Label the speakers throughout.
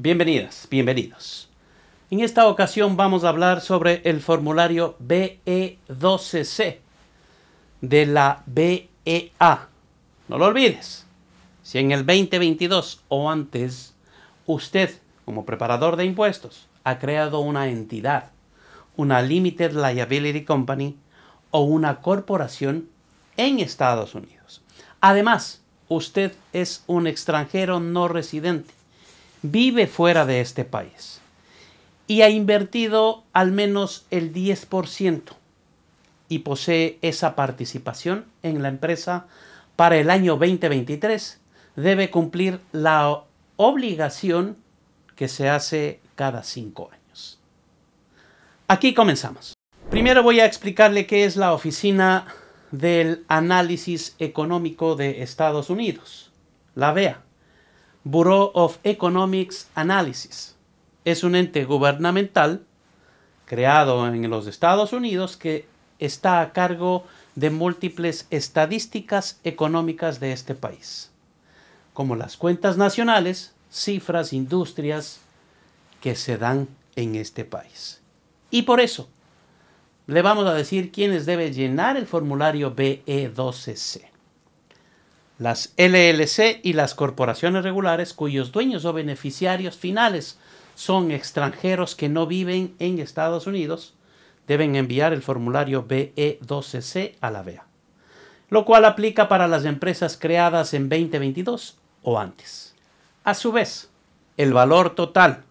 Speaker 1: Bienvenidas, bienvenidos. En esta ocasión vamos a hablar sobre el formulario BE12C de la BEA. No lo olvides. Si en el 2022 o antes usted, como preparador de impuestos, ha creado una entidad, una Limited Liability Company o una corporación en Estados Unidos. Además, usted es un extranjero no residente vive fuera de este país y ha invertido al menos el 10% y posee esa participación en la empresa para el año 2023, debe cumplir la obligación que se hace cada cinco años. Aquí comenzamos. Primero voy a explicarle qué es la Oficina del Análisis Económico de Estados Unidos, la BEA. Bureau of Economics Analysis. Es un ente gubernamental creado en los Estados Unidos que está a cargo de múltiples estadísticas económicas de este país, como las cuentas nacionales, cifras, industrias que se dan en este país. Y por eso le vamos a decir quiénes deben llenar el formulario BE12C las LLC y las corporaciones regulares cuyos dueños o beneficiarios finales son extranjeros que no viven en Estados Unidos deben enviar el formulario BE12C a la BEA, lo cual aplica para las empresas creadas en 2022 o antes. A su vez, el valor total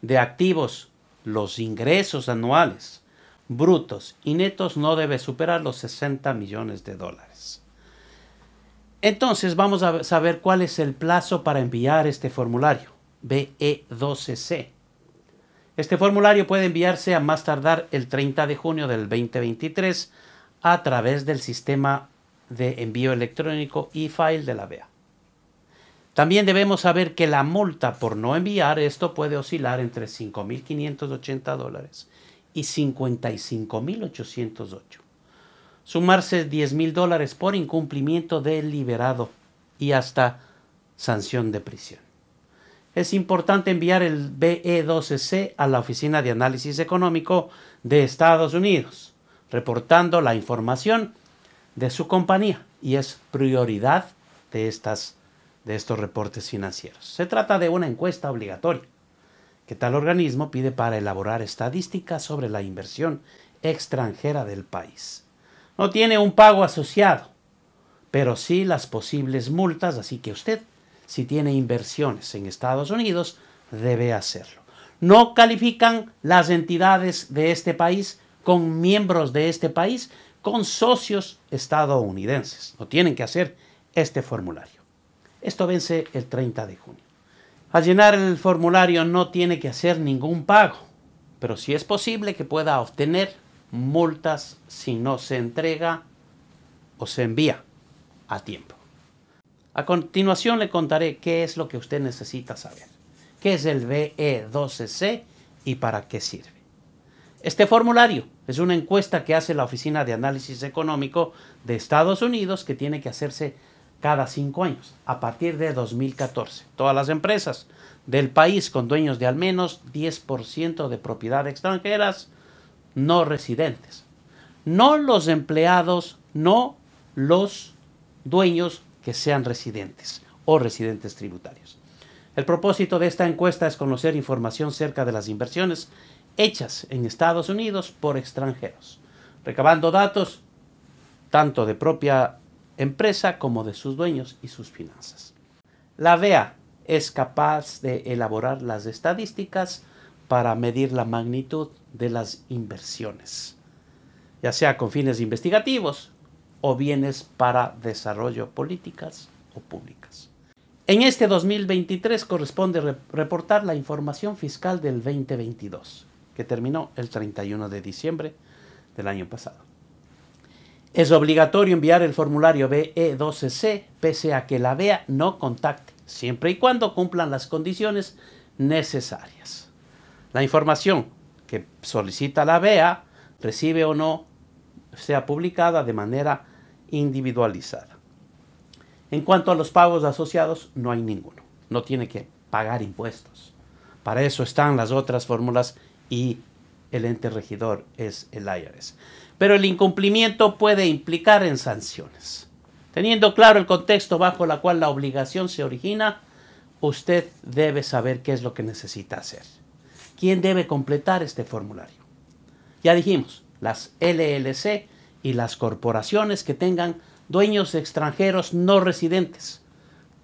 Speaker 1: de activos, los ingresos anuales, brutos y netos no debe superar los 60 millones de dólares. Entonces vamos a saber cuál es el plazo para enviar este formulario, BE12C. Este formulario puede enviarse a más tardar el 30 de junio del 2023 a través del sistema de envío electrónico e-file de la BEA. También debemos saber que la multa por no enviar esto puede oscilar entre 5.580 dólares y 55.808 sumarse 10 mil dólares por incumplimiento deliberado y hasta sanción de prisión. Es importante enviar el BE12C a la Oficina de Análisis Económico de Estados Unidos, reportando la información de su compañía y es prioridad de, estas, de estos reportes financieros. Se trata de una encuesta obligatoria que tal organismo pide para elaborar estadísticas sobre la inversión extranjera del país. No tiene un pago asociado, pero sí las posibles multas, así que usted, si tiene inversiones en Estados Unidos, debe hacerlo. No califican las entidades de este país con miembros de este país, con socios estadounidenses. No tienen que hacer este formulario. Esto vence el 30 de junio. Al llenar el formulario no tiene que hacer ningún pago, pero sí es posible que pueda obtener multas si no se entrega o se envía a tiempo. A continuación le contaré qué es lo que usted necesita saber. ¿Qué es el BE12C y para qué sirve? Este formulario es una encuesta que hace la Oficina de Análisis Económico de Estados Unidos que tiene que hacerse cada cinco años, a partir de 2014. Todas las empresas del país con dueños de al menos 10% de propiedad extranjeras no residentes. No los empleados, no los dueños que sean residentes o residentes tributarios. El propósito de esta encuesta es conocer información cerca de las inversiones hechas en Estados Unidos por extranjeros, recabando datos tanto de propia empresa como de sus dueños y sus finanzas. La VEA es capaz de elaborar las estadísticas para medir la magnitud de las inversiones, ya sea con fines investigativos o bienes para desarrollo políticas o públicas. En este 2023 corresponde reportar la información fiscal del 2022, que terminó el 31 de diciembre del año pasado. Es obligatorio enviar el formulario BE12C pese a que la BEA no contacte, siempre y cuando cumplan las condiciones necesarias. La información que solicita la BEA recibe o no sea publicada de manera individualizada. En cuanto a los pagos asociados, no hay ninguno. No tiene que pagar impuestos. Para eso están las otras fórmulas y el ente regidor es el IRS. Pero el incumplimiento puede implicar en sanciones. Teniendo claro el contexto bajo el cual la obligación se origina, usted debe saber qué es lo que necesita hacer. ¿Quién debe completar este formulario? Ya dijimos, las LLC y las corporaciones que tengan dueños extranjeros no residentes,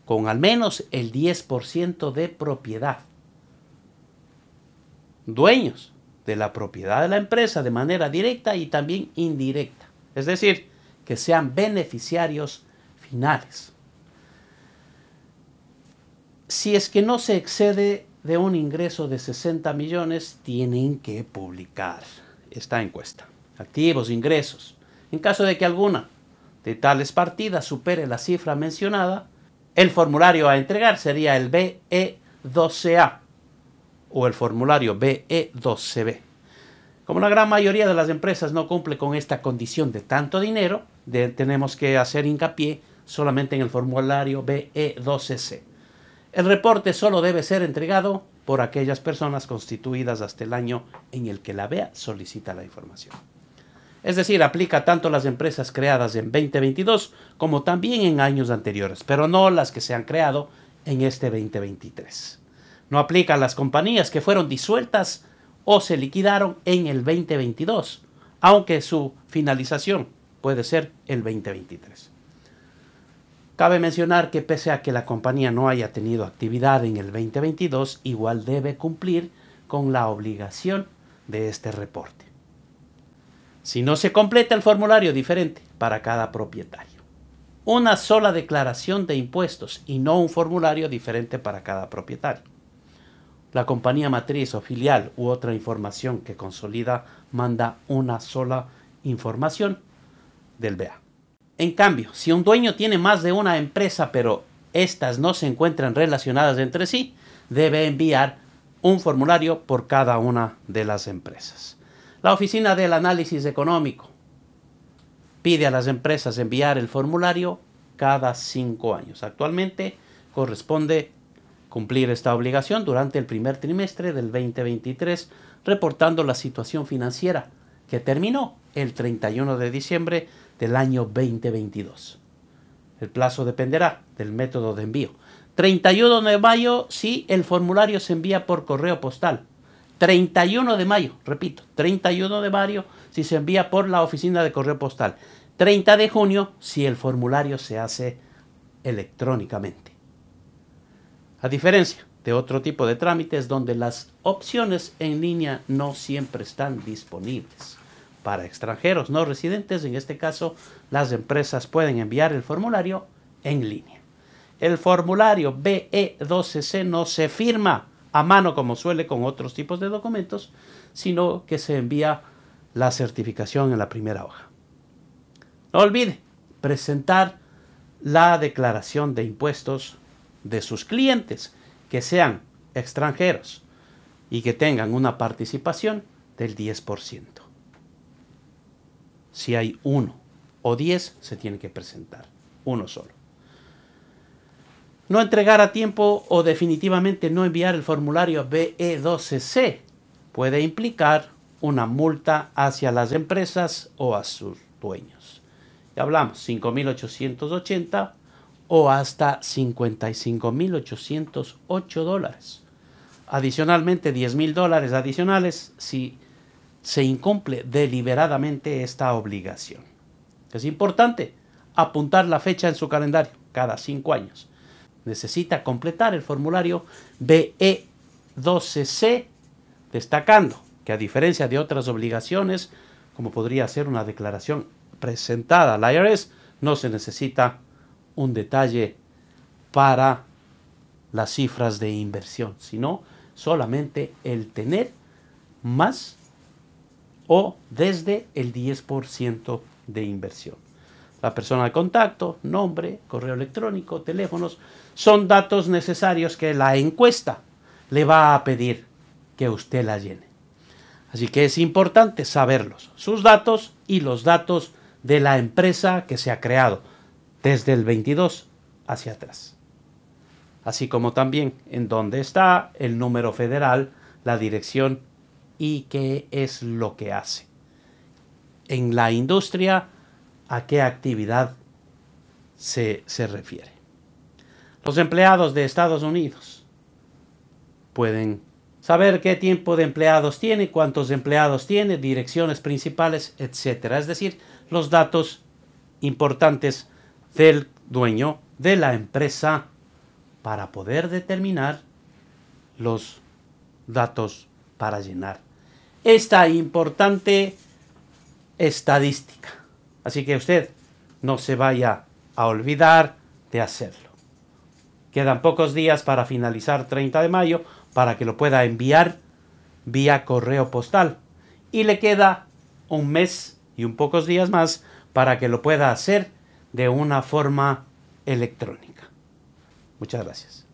Speaker 1: con al menos el 10% de propiedad. Dueños de la propiedad de la empresa de manera directa y también indirecta. Es decir, que sean beneficiarios finales. Si es que no se excede de un ingreso de 60 millones, tienen que publicar esta encuesta. Activos, ingresos. En caso de que alguna de tales partidas supere la cifra mencionada, el formulario a entregar sería el BE12A o el formulario BE12B. Como la gran mayoría de las empresas no cumple con esta condición de tanto dinero, tenemos que hacer hincapié solamente en el formulario BE12C. El reporte solo debe ser entregado por aquellas personas constituidas hasta el año en el que la BEA solicita la información. Es decir, aplica tanto las empresas creadas en 2022 como también en años anteriores, pero no las que se han creado en este 2023. No aplica a las compañías que fueron disueltas o se liquidaron en el 2022, aunque su finalización puede ser el 2023. Cabe mencionar que pese a que la compañía no haya tenido actividad en el 2022, igual debe cumplir con la obligación de este reporte si no se completa el formulario diferente para cada propietario. Una sola declaración de impuestos y no un formulario diferente para cada propietario. La compañía matriz o filial u otra información que consolida manda una sola información del BEA. En cambio, si un dueño tiene más de una empresa pero estas no se encuentran relacionadas entre sí, debe enviar un formulario por cada una de las empresas. La Oficina del Análisis Económico pide a las empresas enviar el formulario cada cinco años. Actualmente corresponde cumplir esta obligación durante el primer trimestre del 2023, reportando la situación financiera que terminó el 31 de diciembre del año 2022. El plazo dependerá del método de envío. 31 de mayo si el formulario se envía por correo postal 31 de mayo, repito, 31 de mayo si se envía por la oficina de correo postal. 30 de junio si el formulario se hace electrónicamente. A diferencia de otro tipo de trámites donde las opciones en línea no siempre están disponibles. Para extranjeros no residentes, en este caso, las empresas pueden enviar el formulario en línea. El formulario BE12C no se firma a mano como suele con otros tipos de documentos, sino que se envía la certificación en la primera hoja. No olvide presentar la declaración de impuestos de sus clientes que sean extranjeros y que tengan una participación del 10%. Si hay uno o 10, se tiene que presentar uno solo. No entregar a tiempo o definitivamente no enviar el formulario BE12C puede implicar una multa hacia las empresas o a sus dueños. Ya hablamos, 5.880 o hasta 55.808 dólares. Adicionalmente, 10.000 dólares adicionales si se incumple deliberadamente esta obligación. Es importante apuntar la fecha en su calendario cada cinco años necesita completar el formulario BE12C, destacando que a diferencia de otras obligaciones, como podría ser una declaración presentada al IRS, no se necesita un detalle para las cifras de inversión, sino solamente el tener más o desde el 10% de inversión. La persona de contacto, nombre, correo electrónico, teléfonos, son datos necesarios que la encuesta le va a pedir que usted la llene. Así que es importante saberlos, sus datos y los datos de la empresa que se ha creado desde el 22 hacia atrás. así como también en dónde está el número federal, la dirección y qué es lo que hace. En la industria, a qué actividad se, se refiere. Los empleados de Estados Unidos pueden saber qué tiempo de empleados tiene, cuántos empleados tiene, direcciones principales, etc. Es decir, los datos importantes del dueño de la empresa para poder determinar los datos para llenar esta importante estadística. Así que usted no se vaya a olvidar de hacerlo. Quedan pocos días para finalizar 30 de mayo para que lo pueda enviar vía correo postal. Y le queda un mes y un pocos días más para que lo pueda hacer de una forma electrónica. Muchas gracias.